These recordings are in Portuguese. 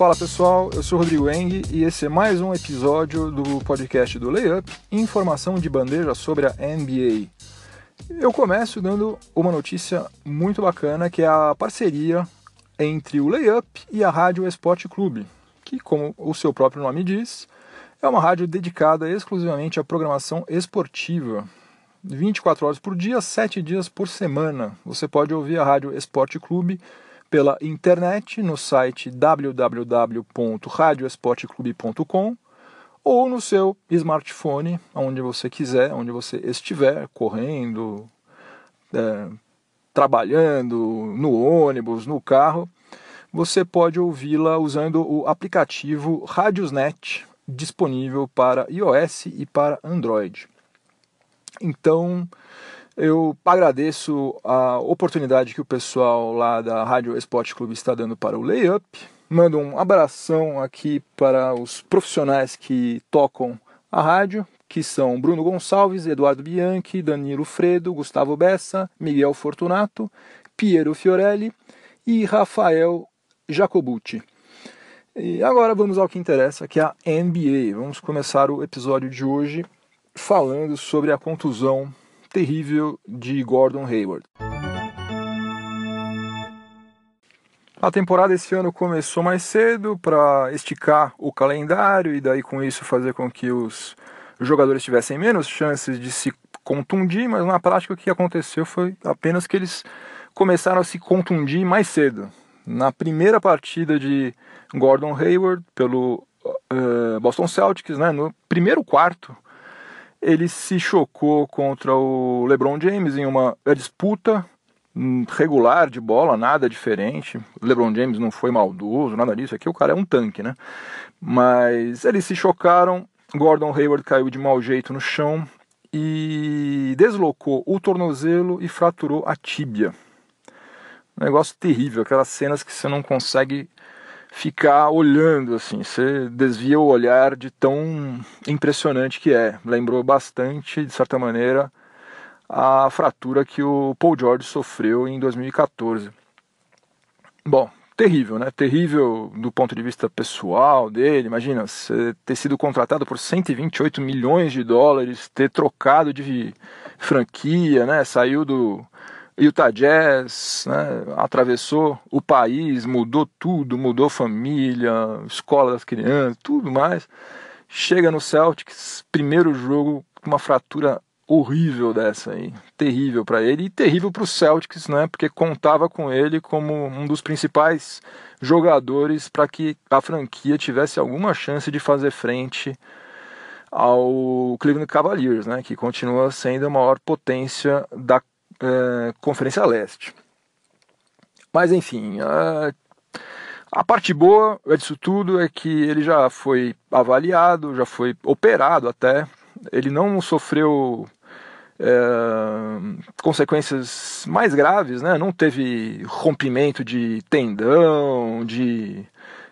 Fala pessoal, eu sou Rodrigo Eng e esse é mais um episódio do podcast do Layup, informação de bandeja sobre a NBA. Eu começo dando uma notícia muito bacana que é a parceria entre o Layup e a Rádio Esporte Clube, que, como o seu próprio nome diz, é uma rádio dedicada exclusivamente à programação esportiva. 24 horas por dia, 7 dias por semana. Você pode ouvir a Rádio Esporte Clube pela internet no site www.radioesporteclube.com ou no seu smartphone, onde você quiser, onde você estiver, correndo, é, trabalhando, no ônibus, no carro, você pode ouvi-la usando o aplicativo Radiosnet, disponível para iOS e para Android. Então, eu agradeço a oportunidade que o pessoal lá da Rádio Esporte Clube está dando para o Layup. Mando um abração aqui para os profissionais que tocam a rádio, que são Bruno Gonçalves, Eduardo Bianchi, Danilo Fredo, Gustavo Bessa, Miguel Fortunato, Piero Fiorelli e Rafael Jacobucci. E agora vamos ao que interessa, que é a NBA. Vamos começar o episódio de hoje falando sobre a contusão terrível de Gordon Hayward. A temporada esse ano começou mais cedo para esticar o calendário e daí com isso fazer com que os jogadores tivessem menos chances de se contundir, mas na prática o que aconteceu foi apenas que eles começaram a se contundir mais cedo. Na primeira partida de Gordon Hayward pelo uh, Boston Celtics, né, no primeiro quarto, ele se chocou contra o LeBron James em uma disputa regular de bola, nada diferente. LeBron James não foi maldoso, nada disso. Aqui o cara é um tanque, né? Mas eles se chocaram. Gordon Hayward caiu de mau jeito no chão e deslocou o tornozelo e fraturou a tíbia. Um negócio terrível, aquelas cenas que você não consegue ficar olhando assim, você desvia o olhar de tão impressionante que é. Lembrou bastante, de certa maneira, a fratura que o Paul George sofreu em 2014. Bom, terrível, né? Terrível do ponto de vista pessoal dele. Imagina, você ter sido contratado por 128 milhões de dólares, ter trocado de franquia, né? Saiu do Utah Jazz, né, atravessou o país, mudou tudo, mudou família, escola das crianças, tudo mais. Chega no Celtics, primeiro jogo, uma fratura horrível dessa aí, terrível para ele e terrível para o Celtics, né, porque contava com ele como um dos principais jogadores para que a franquia tivesse alguma chance de fazer frente ao Cleveland Cavaliers, né, que continua sendo a maior potência da é, Conferência Leste. Mas enfim, a, a parte boa disso tudo é que ele já foi avaliado, já foi operado até. Ele não sofreu é, consequências mais graves, né? não teve rompimento de tendão, de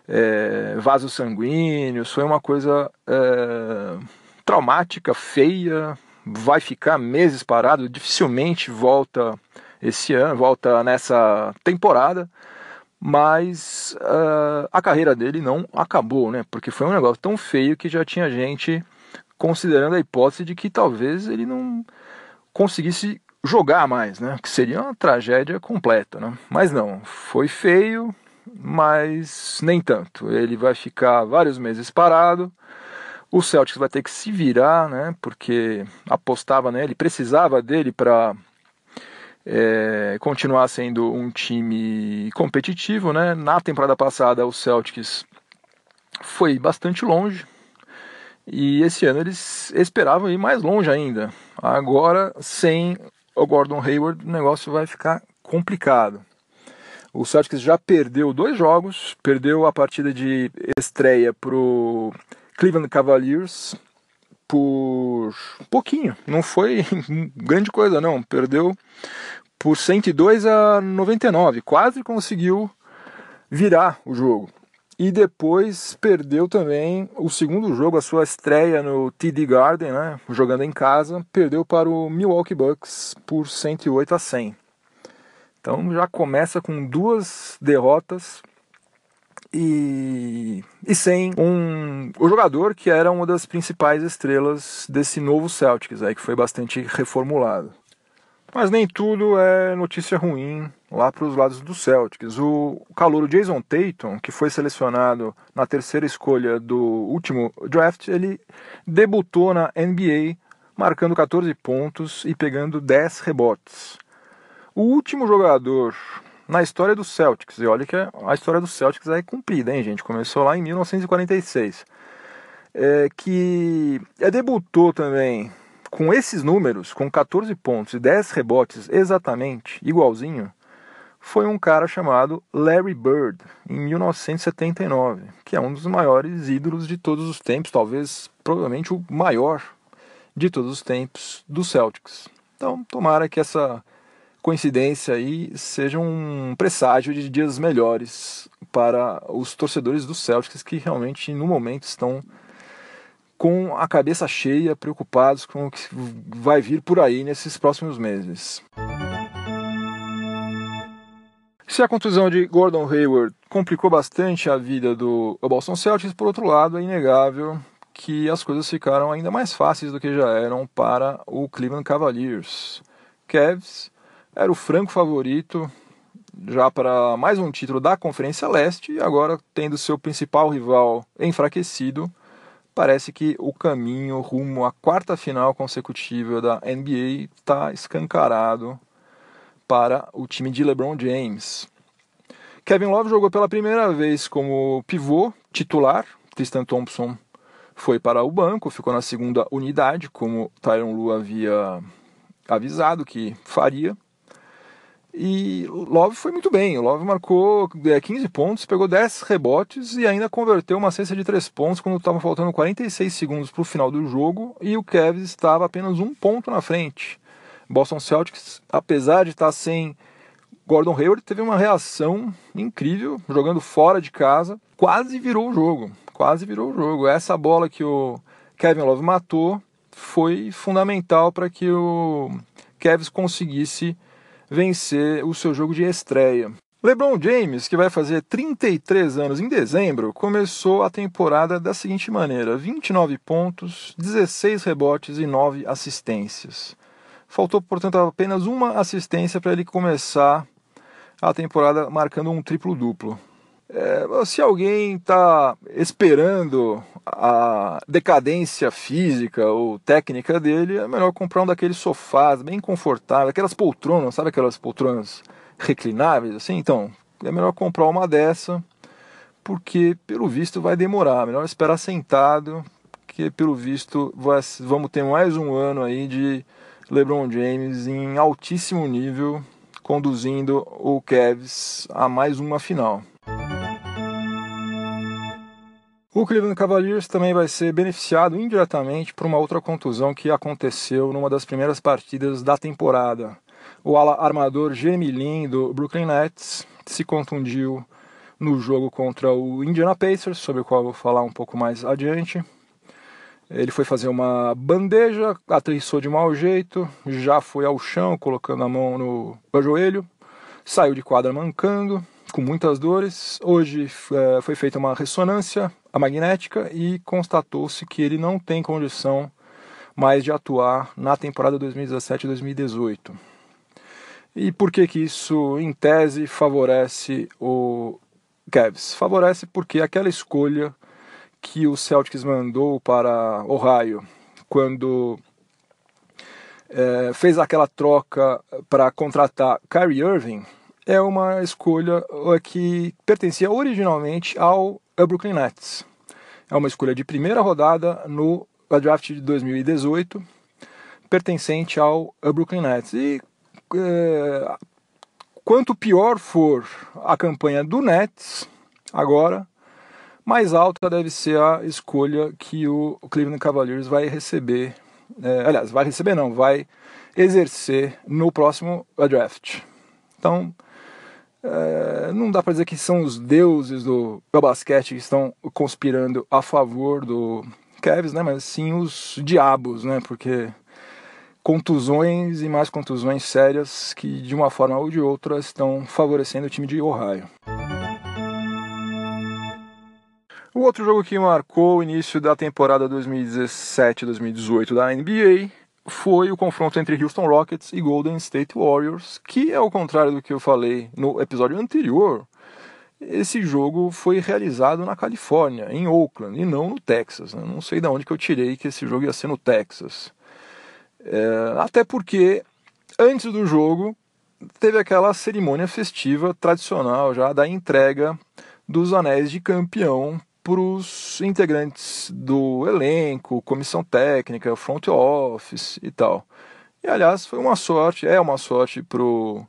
é, vasos sanguíneos, foi uma coisa é, traumática, feia, vai ficar meses parado, dificilmente volta esse ano, volta nessa temporada, mas uh, a carreira dele não acabou, né? Porque foi um negócio tão feio que já tinha gente considerando a hipótese de que talvez ele não conseguisse jogar mais, né? Que seria uma tragédia completa, né? Mas não, foi feio, mas nem tanto. Ele vai ficar vários meses parado. O Celtics vai ter que se virar, né? Porque apostava nele, precisava dele para é, continuar sendo um time competitivo, né? Na temporada passada o Celtics foi bastante longe e esse ano eles esperavam ir mais longe ainda. Agora sem o Gordon Hayward o negócio vai ficar complicado. O Celtics já perdeu dois jogos, perdeu a partida de estreia pro Cleveland Cavaliers por pouquinho, não foi grande coisa não, perdeu por 102 a 99, quase conseguiu virar o jogo. E depois perdeu também o segundo jogo, a sua estreia no TD Garden, né, jogando em casa, perdeu para o Milwaukee Bucks por 108 a 100. Então já começa com duas derrotas e e sem um, o jogador que era uma das principais estrelas desse novo Celtics, aí, que foi bastante reformulado. Mas nem tudo é notícia ruim lá para os lados do Celtics. O calouro Jason Tatum, que foi selecionado na terceira escolha do último draft, ele debutou na NBA marcando 14 pontos e pegando 10 rebotes. O último jogador na história do Celtics. E olha que a história do Celtics é cumprida, hein, gente? Começou lá em 1946. É, que é, debutou também com esses números, com 14 pontos e 10 rebotes exatamente, igualzinho, foi um cara chamado Larry Bird, em 1979, que é um dos maiores ídolos de todos os tempos, talvez, provavelmente o maior de todos os tempos do Celtics. Então, tomara que essa coincidência aí seja um presságio de dias melhores para os torcedores do Celtics que realmente no momento estão com a cabeça cheia, preocupados com o que vai vir por aí nesses próximos meses. Se a contusão de Gordon Hayward complicou bastante a vida do Boston Celtics, por outro lado, é inegável que as coisas ficaram ainda mais fáceis do que já eram para o Cleveland Cavaliers. Cavs era o franco favorito já para mais um título da Conferência Leste e agora tendo seu principal rival enfraquecido, parece que o caminho rumo à quarta final consecutiva da NBA está escancarado para o time de LeBron James. Kevin Love jogou pela primeira vez como pivô titular. Tristan Thompson foi para o banco, ficou na segunda unidade, como Tyron Lu havia avisado que faria. E Love foi muito bem. O Love marcou 15 é, pontos, pegou 10 rebotes e ainda converteu uma cesta de 3 pontos quando estava faltando 46 segundos para o final do jogo e o Cavs estava apenas um ponto na frente. Boston Celtics, apesar de estar sem Gordon Hayward, teve uma reação incrível, jogando fora de casa, quase virou o jogo. Quase virou o jogo. Essa bola que o Kevin Love matou foi fundamental para que o Cavs conseguisse vencer o seu jogo de estreia. LeBron James, que vai fazer 33 anos em dezembro, começou a temporada da seguinte maneira: 29 pontos, 16 rebotes e 9 assistências. Faltou, portanto, apenas uma assistência para ele começar a temporada marcando um triplo-duplo. É, se alguém está esperando a decadência física ou técnica dele, é melhor comprar um daqueles sofás bem confortáveis, aquelas poltronas, sabe aquelas poltronas reclináveis assim? Então, é melhor comprar uma dessa, porque pelo visto vai demorar. Melhor esperar sentado, que pelo visto vai, vamos ter mais um ano aí de LeBron James em altíssimo nível, conduzindo o Cavs a mais uma final. O Cleveland Cavaliers também vai ser beneficiado indiretamente por uma outra contusão que aconteceu numa das primeiras partidas da temporada. O armador Jeremy Lin do Brooklyn Nets se contundiu no jogo contra o Indiana Pacers, sobre o qual eu vou falar um pouco mais adiante. Ele foi fazer uma bandeja, aterrissou de mau jeito, já foi ao chão colocando a mão no joelho, saiu de quadra mancando, com muitas dores. Hoje é, foi feita uma ressonância magnética e constatou-se que ele não tem condição mais de atuar na temporada 2017-2018. E por que que isso, em tese, favorece o Cavs? Favorece porque aquela escolha que o Celtics mandou para Ohio quando é, fez aquela troca para contratar Kyrie Irving é uma escolha uh, que pertencia originalmente ao Brooklyn Nets. É uma escolha de primeira rodada no draft de 2018, pertencente ao Brooklyn Nets. E é, quanto pior for a campanha do Nets agora, mais alta deve ser a escolha que o Cleveland Cavaliers vai receber. É, aliás, vai receber não, vai exercer no próximo draft. Então, é, não dá para dizer que são os deuses do, basquete que estão conspirando a favor do Cavs, né? Mas sim os diabos, né? Porque contusões e mais contusões sérias que de uma forma ou de outra estão favorecendo o time de Ohio. O outro jogo que marcou o início da temporada 2017-2018 da NBA foi o confronto entre Houston Rockets e Golden State Warriors, que, ao contrário do que eu falei no episódio anterior, esse jogo foi realizado na Califórnia, em Oakland, e não no Texas. Né? Não sei de onde que eu tirei que esse jogo ia ser no Texas. É, até porque, antes do jogo, teve aquela cerimônia festiva tradicional já da entrega dos anéis de campeão para os integrantes do elenco, comissão técnica, front office e tal. E aliás, foi uma sorte, é uma sorte para o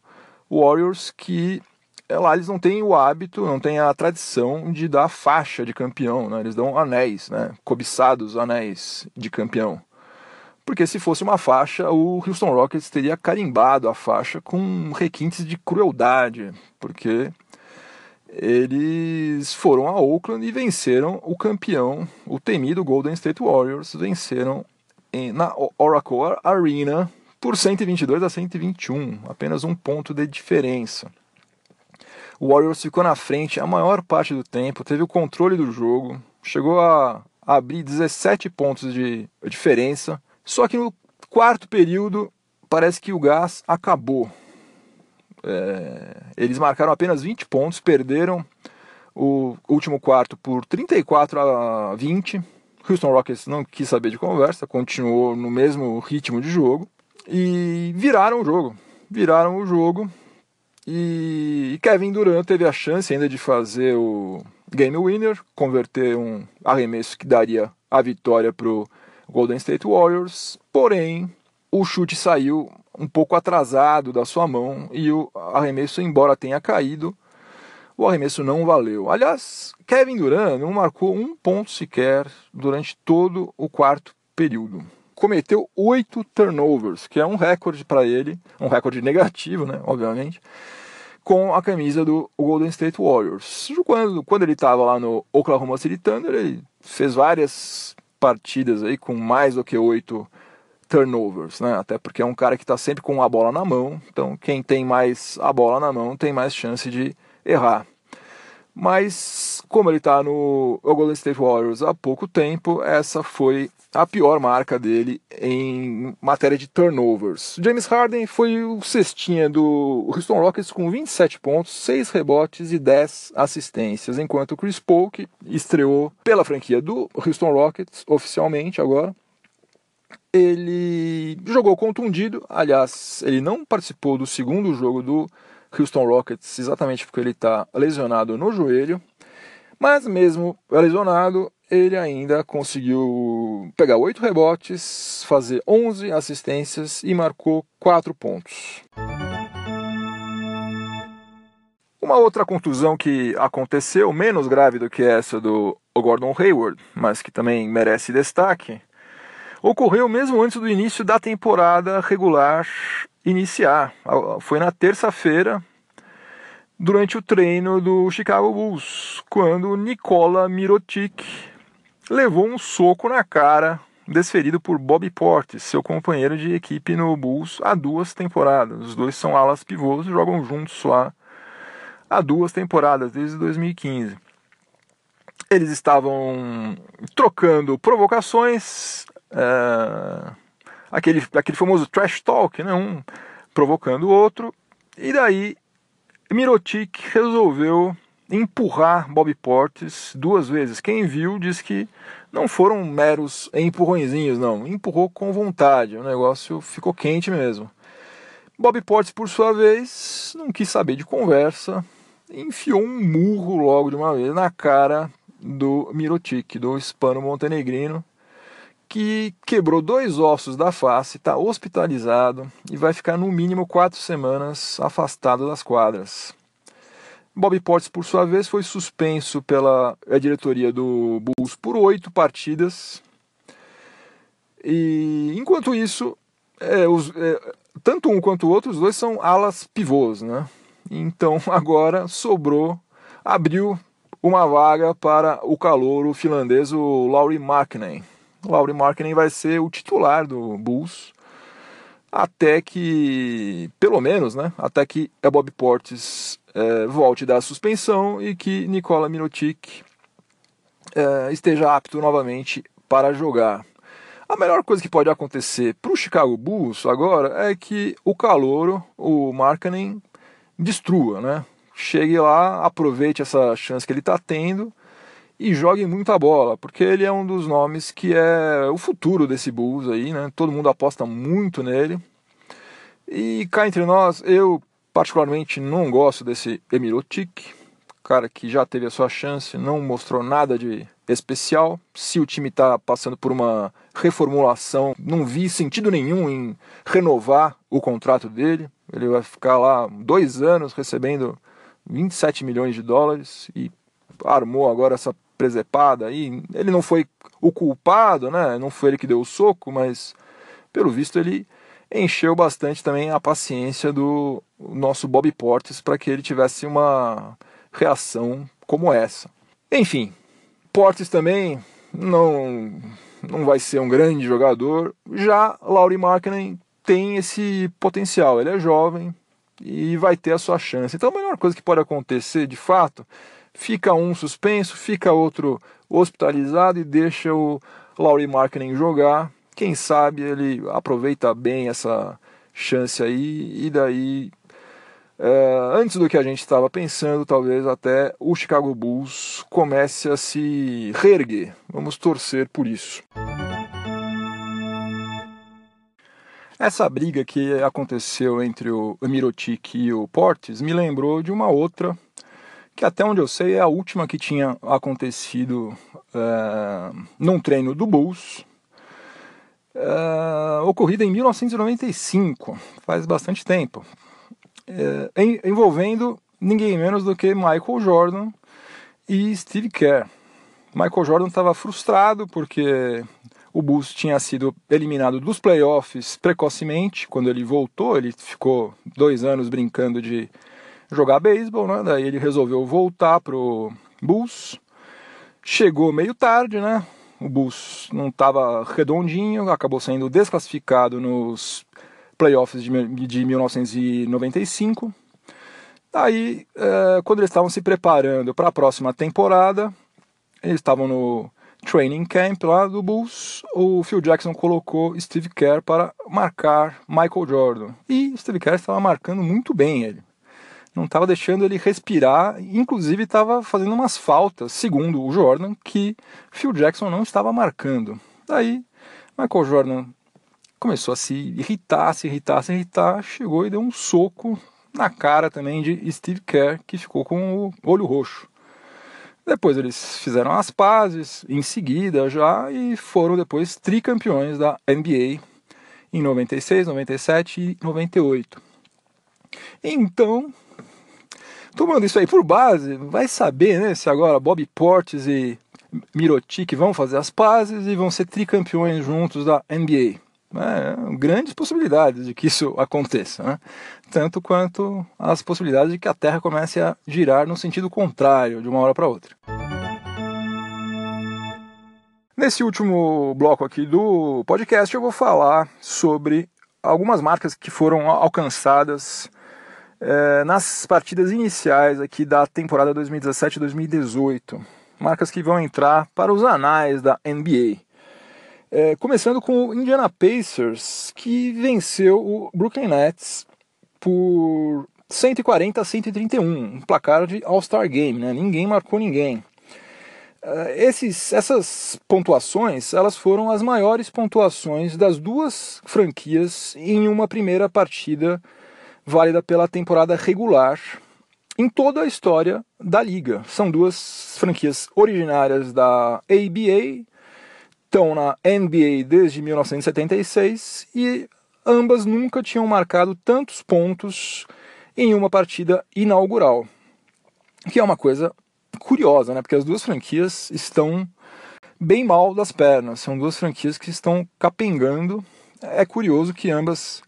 Warriors que é, lá eles não têm o hábito, não têm a tradição de dar faixa de campeão, né? eles dão anéis, né? cobiçados anéis de campeão. Porque se fosse uma faixa, o Houston Rockets teria carimbado a faixa com requintes de crueldade, porque eles foram a Oakland e venceram o campeão, o temido Golden State Warriors, venceram em, na Oracle Arena por 122 a 121, apenas um ponto de diferença. O Warriors ficou na frente a maior parte do tempo, teve o controle do jogo, chegou a abrir 17 pontos de diferença, só que no quarto período parece que o gás acabou. É, eles marcaram apenas 20 pontos, perderam o último quarto por 34 a 20. Houston Rockets não quis saber de conversa, continuou no mesmo ritmo de jogo e viraram o jogo. Viraram o jogo e Kevin Durant teve a chance ainda de fazer o game winner, converter um arremesso que daria a vitória para o Golden State Warriors. Porém, o chute saiu um pouco atrasado da sua mão e o arremesso, embora tenha caído, o arremesso não valeu. Aliás, Kevin Durant não marcou um ponto sequer durante todo o quarto período. Cometeu oito turnovers, que é um recorde para ele, um recorde negativo, né, obviamente, com a camisa do Golden State Warriors. Quando, quando ele estava lá no Oklahoma City Thunder, ele fez várias partidas aí com mais do que oito turnovers, né? Até porque é um cara que está sempre com a bola na mão, então quem tem mais a bola na mão tem mais chance de errar. Mas como ele está no Golden State Warriors há pouco tempo, essa foi a pior marca dele em matéria de turnovers. James Harden foi o cestinha do Houston Rockets com 27 pontos, 6 rebotes e 10 assistências, enquanto Chris Paul, que estreou pela franquia do Houston Rockets oficialmente agora, ele jogou contundido, aliás, ele não participou do segundo jogo do Houston Rockets exatamente porque ele está lesionado no joelho, mas mesmo lesionado, ele ainda conseguiu pegar oito rebotes, fazer 11 assistências e marcou quatro pontos. Uma outra contusão que aconteceu, menos grave do que essa do Gordon Hayward, mas que também merece destaque, ocorreu mesmo antes do início da temporada regular iniciar. Foi na terça-feira, durante o treino do Chicago Bulls, quando Nikola Mirotic levou um soco na cara desferido por Bobby Portis, seu companheiro de equipe no Bulls há duas temporadas. Os dois são alas pivôs e jogam juntos lá há duas temporadas, desde 2015. Eles estavam trocando provocações, é, aquele, aquele famoso trash talk, né? um provocando o outro, e daí Mirotic resolveu empurrar Bob Portes duas vezes. Quem viu diz que não foram meros empurrõezinhos, não. Empurrou com vontade. O negócio ficou quente mesmo. Bob Portes, por sua vez, não quis saber de conversa, enfiou um murro logo de uma vez na cara do Mirotic, do hispano montenegrino, que quebrou dois ossos da face, está hospitalizado e vai ficar no mínimo quatro semanas afastado das quadras. Bob Portes, por sua vez, foi suspenso pela diretoria do Bulls por oito partidas. E enquanto isso, é, os, é, tanto um quanto o outro, os dois são alas pivôs, né? Então agora sobrou, abriu uma vaga para o calouro finlandês, o Lauri Markkinen. Lauri Markkinen vai ser o titular do Bulls até que, pelo menos, né, até que a Bob Portes é, volte da suspensão e que Nicola Mirotic é, esteja apto novamente para jogar. A melhor coisa que pode acontecer para o Chicago Bulls agora é que o calouro, o Markkanen, destrua, né? Chegue lá, aproveite essa chance que ele está tendo e jogue muita bola, porque ele é um dos nomes que é o futuro desse Bulls aí, né? Todo mundo aposta muito nele. E cá entre nós, eu particularmente não gosto desse Emirotic, cara que já teve a sua chance, não mostrou nada de especial. Se o time está passando por uma reformulação, não vi sentido nenhum em renovar o contrato dele. Ele vai ficar lá dois anos recebendo 27 milhões de dólares e armou agora essa presepada aí. Ele não foi o culpado, né? Não foi ele que deu o soco, mas pelo visto ele encheu bastante também a paciência do nosso Bob Portes para que ele tivesse uma reação como essa. Enfim, Portes também não não vai ser um grande jogador. Já Lauri Markkinen tem esse potencial, ele é jovem e vai ter a sua chance. Então a melhor coisa que pode acontecer, de fato, fica um suspenso, fica outro hospitalizado e deixa o Laurie Markkinen jogar. Quem sabe ele aproveita bem essa chance aí e daí é, antes do que a gente estava pensando, talvez até o Chicago Bulls comece a se reerguer. Vamos torcer por isso. Essa briga que aconteceu entre o Mirotic e o Portes me lembrou de uma outra que até onde eu sei é a última que tinha acontecido é, num treino do Bulls, é, ocorrida em 1995, faz bastante tempo, é, envolvendo ninguém menos do que Michael Jordan e Steve Kerr. Michael Jordan estava frustrado porque o Bulls tinha sido eliminado dos playoffs precocemente. Quando ele voltou, ele ficou dois anos brincando de jogar beisebol, né? Daí ele resolveu voltar pro Bulls. Chegou meio tarde, né? O Bulls não estava redondinho, acabou sendo desclassificado nos playoffs de, de 1995. Daí, é, quando eles estavam se preparando para a próxima temporada, eles estavam no training camp lá do Bulls, o Phil Jackson colocou Steve Kerr para marcar Michael Jordan. E Steve Kerr estava marcando muito bem ele não estava deixando ele respirar, inclusive estava fazendo umas faltas, segundo o Jordan, que Phil Jackson não estava marcando. Daí, Michael Jordan começou a se irritar, se irritar, se irritar, chegou e deu um soco na cara também de Steve Kerr, que ficou com o olho roxo. Depois eles fizeram as pazes, em seguida já, e foram depois tricampeões da NBA em 96, 97 e 98. Então, Tomando isso aí por base, vai saber né, se agora Bob Portes e Mirotic vão fazer as pazes e vão ser tricampeões juntos da NBA. É, grandes possibilidades de que isso aconteça, né? tanto quanto as possibilidades de que a Terra comece a girar no sentido contrário de uma hora para outra. Nesse último bloco aqui do podcast, eu vou falar sobre algumas marcas que foram alcançadas é, nas partidas iniciais aqui da temporada 2017-2018. Marcas que vão entrar para os anais da NBA. É, começando com o Indiana Pacers, que venceu o Brooklyn Nets por 140 a 131, um placar de All-Star Game, né? ninguém marcou ninguém. É, esses, essas pontuações elas foram as maiores pontuações das duas franquias em uma primeira partida válida pela temporada regular em toda a história da liga. São duas franquias originárias da ABA, estão na NBA desde 1976 e ambas nunca tinham marcado tantos pontos em uma partida inaugural. Que é uma coisa curiosa, né? Porque as duas franquias estão bem mal das pernas. São duas franquias que estão capengando. É curioso que ambas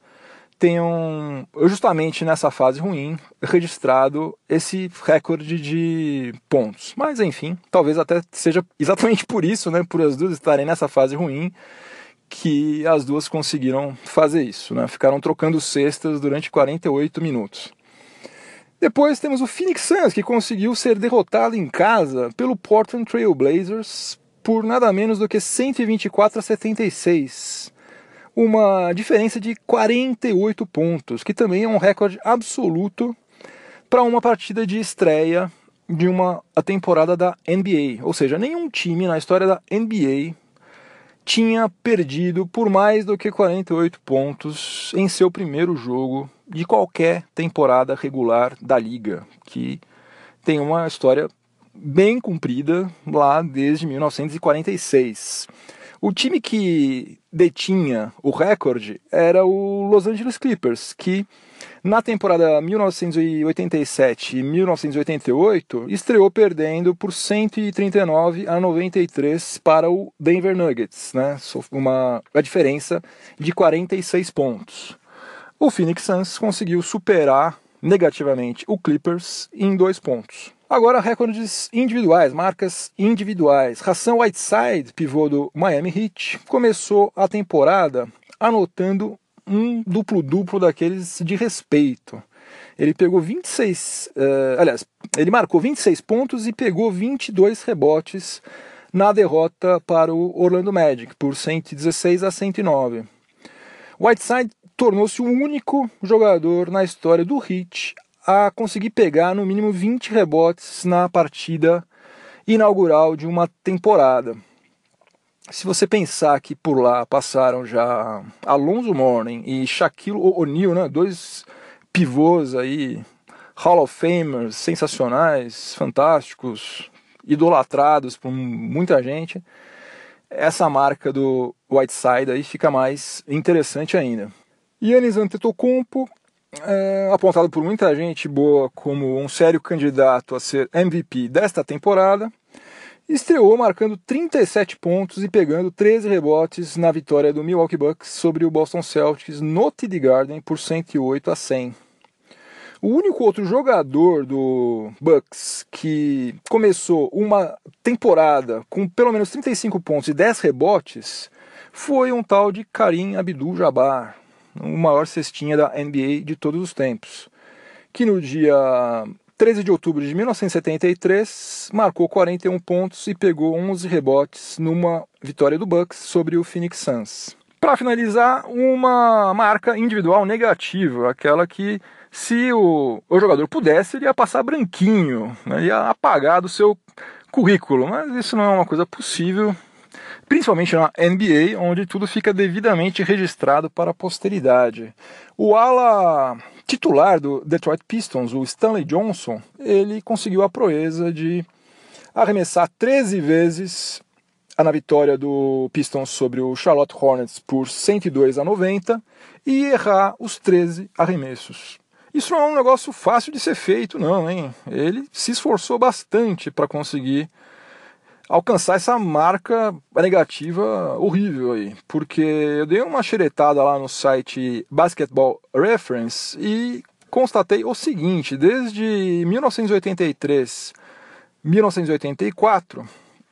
tenham, justamente nessa fase ruim, registrado esse recorde de pontos. Mas enfim, talvez até seja exatamente por isso, né, por as duas estarem nessa fase ruim, que as duas conseguiram fazer isso, né? Ficaram trocando cestas durante 48 minutos. Depois temos o Phoenix Suns, que conseguiu ser derrotado em casa pelo Portland Trail Blazers por nada menos do que 124 a 76. Uma diferença de 48 pontos, que também é um recorde absoluto para uma partida de estreia de uma temporada da NBA. Ou seja, nenhum time na história da NBA tinha perdido por mais do que 48 pontos em seu primeiro jogo de qualquer temporada regular da liga, que tem uma história bem cumprida lá desde 1946. O time que detinha o recorde era o Los Angeles Clippers, que na temporada 1987 e 1988 estreou perdendo por 139 a 93 para o Denver Nuggets, né? Uma a diferença de 46 pontos. O Phoenix Suns conseguiu superar negativamente o Clippers em dois pontos. Agora, recordes individuais, marcas individuais. Ração Whiteside, pivô do Miami Heat, começou a temporada anotando um duplo-duplo daqueles de respeito. Ele pegou 26, uh, eh, aliás, ele marcou 26 pontos e pegou 22 rebotes na derrota para o Orlando Magic por 116 a 109. Whiteside tornou-se o único jogador na história do Heat a conseguir pegar no mínimo 20 rebotes na partida inaugural de uma temporada. Se você pensar que por lá passaram já Alonso Mourning e Shaquille O'Neal, né, dois pivôs aí, Hall of Famers, sensacionais, fantásticos, idolatrados por muita gente, essa marca do Whiteside aí fica mais interessante ainda. Yannis Antetokounmpo é, apontado por muita gente boa como um sério candidato a ser MVP desta temporada, estreou marcando 37 pontos e pegando 13 rebotes na vitória do Milwaukee Bucks sobre o Boston Celtics no TD Garden por 108 a 100. O único outro jogador do Bucks que começou uma temporada com pelo menos 35 pontos e 10 rebotes foi um tal de Karim Abdul-Jabbar, o maior cestinha da NBA de todos os tempos, que no dia 13 de outubro de 1973 marcou 41 pontos e pegou 11 rebotes numa vitória do Bucks sobre o Phoenix Suns. Para finalizar, uma marca individual negativa, aquela que se o, o jogador pudesse, ele ia passar branquinho, né, ia apagar do seu currículo, mas isso não é uma coisa possível principalmente na NBA, onde tudo fica devidamente registrado para a posteridade. O ala titular do Detroit Pistons, o Stanley Johnson, ele conseguiu a proeza de arremessar 13 vezes na vitória do Pistons sobre o Charlotte Hornets por 102 a 90 e errar os 13 arremessos. Isso não é um negócio fácil de ser feito, não, hein? Ele se esforçou bastante para conseguir alcançar essa marca negativa horrível aí. Porque eu dei uma xeretada lá no site Basketball Reference e constatei o seguinte: desde 1983, 1984,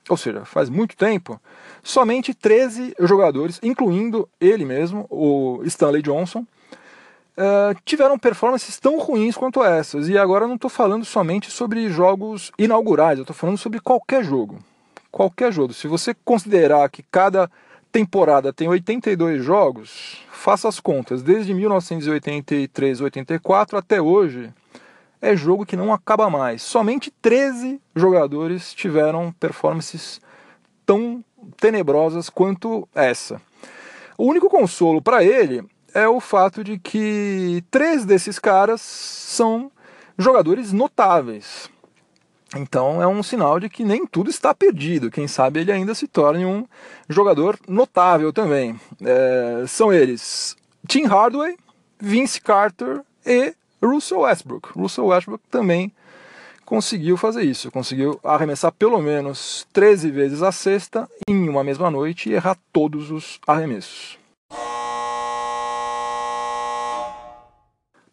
ou seja, faz muito tempo, somente 13 jogadores, incluindo ele mesmo, o Stanley Johnson, Uh, tiveram performances tão ruins quanto essas. E agora eu não estou falando somente sobre jogos inaugurais, eu estou falando sobre qualquer jogo qualquer jogo. Se você considerar que cada temporada tem 82 jogos, faça as contas. Desde 1983, 84 até hoje, é jogo que não acaba mais. Somente 13 jogadores tiveram performances tão tenebrosas quanto essa. O único consolo para ele é o fato de que três desses caras são jogadores notáveis. Então é um sinal de que nem tudo está perdido. Quem sabe ele ainda se torne um jogador notável também. É, são eles Tim Hardaway, Vince Carter e Russell Westbrook. Russell Westbrook também conseguiu fazer isso, conseguiu arremessar pelo menos 13 vezes a cesta em uma mesma noite e errar todos os arremessos.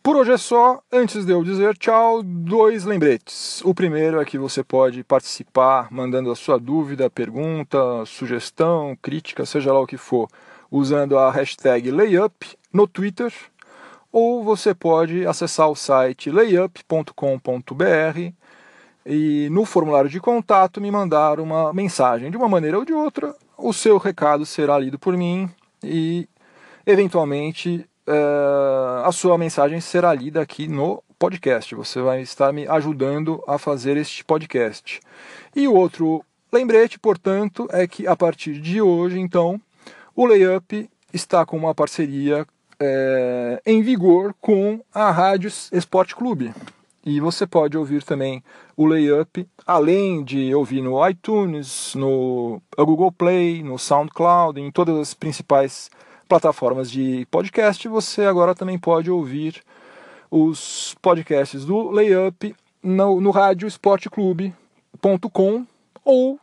Por hoje é só. Antes de eu dizer tchau, dois lembretes. O primeiro é que você pode participar mandando a sua dúvida, pergunta, sugestão, crítica, seja lá o que for, usando a hashtag layup no Twitter ou você pode acessar o site layup.com.br e no formulário de contato me mandar uma mensagem. De uma maneira ou de outra, o seu recado será lido por mim e, eventualmente, é, a sua mensagem será lida aqui no podcast. Você vai estar me ajudando a fazer este podcast. E o outro lembrete, portanto, é que a partir de hoje, então, o Layup está com uma parceria é, em vigor com a Rádio Esporte Clube. E você pode ouvir também o Layup, além de ouvir no iTunes, no Google Play, no SoundCloud, em todas as principais plataformas de podcast, você agora também pode ouvir os podcasts do Layup no, no ou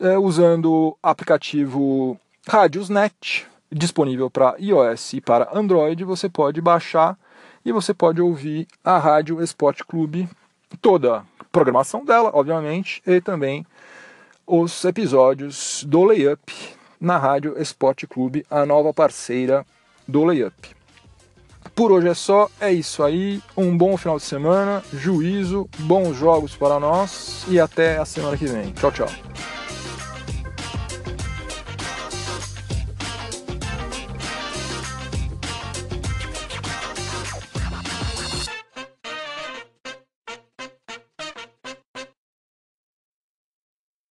é, usando o aplicativo Radiosnet, disponível para iOS e para Android, você pode baixar e você pode ouvir a Rádio Esporte Clube toda a programação dela, obviamente, e também os episódios do Layup na Rádio Esporte Clube, a nova parceira do Layup. Por hoje é só, é isso aí. Um bom final de semana, juízo, bons jogos para nós e até a semana que vem. Tchau, tchau.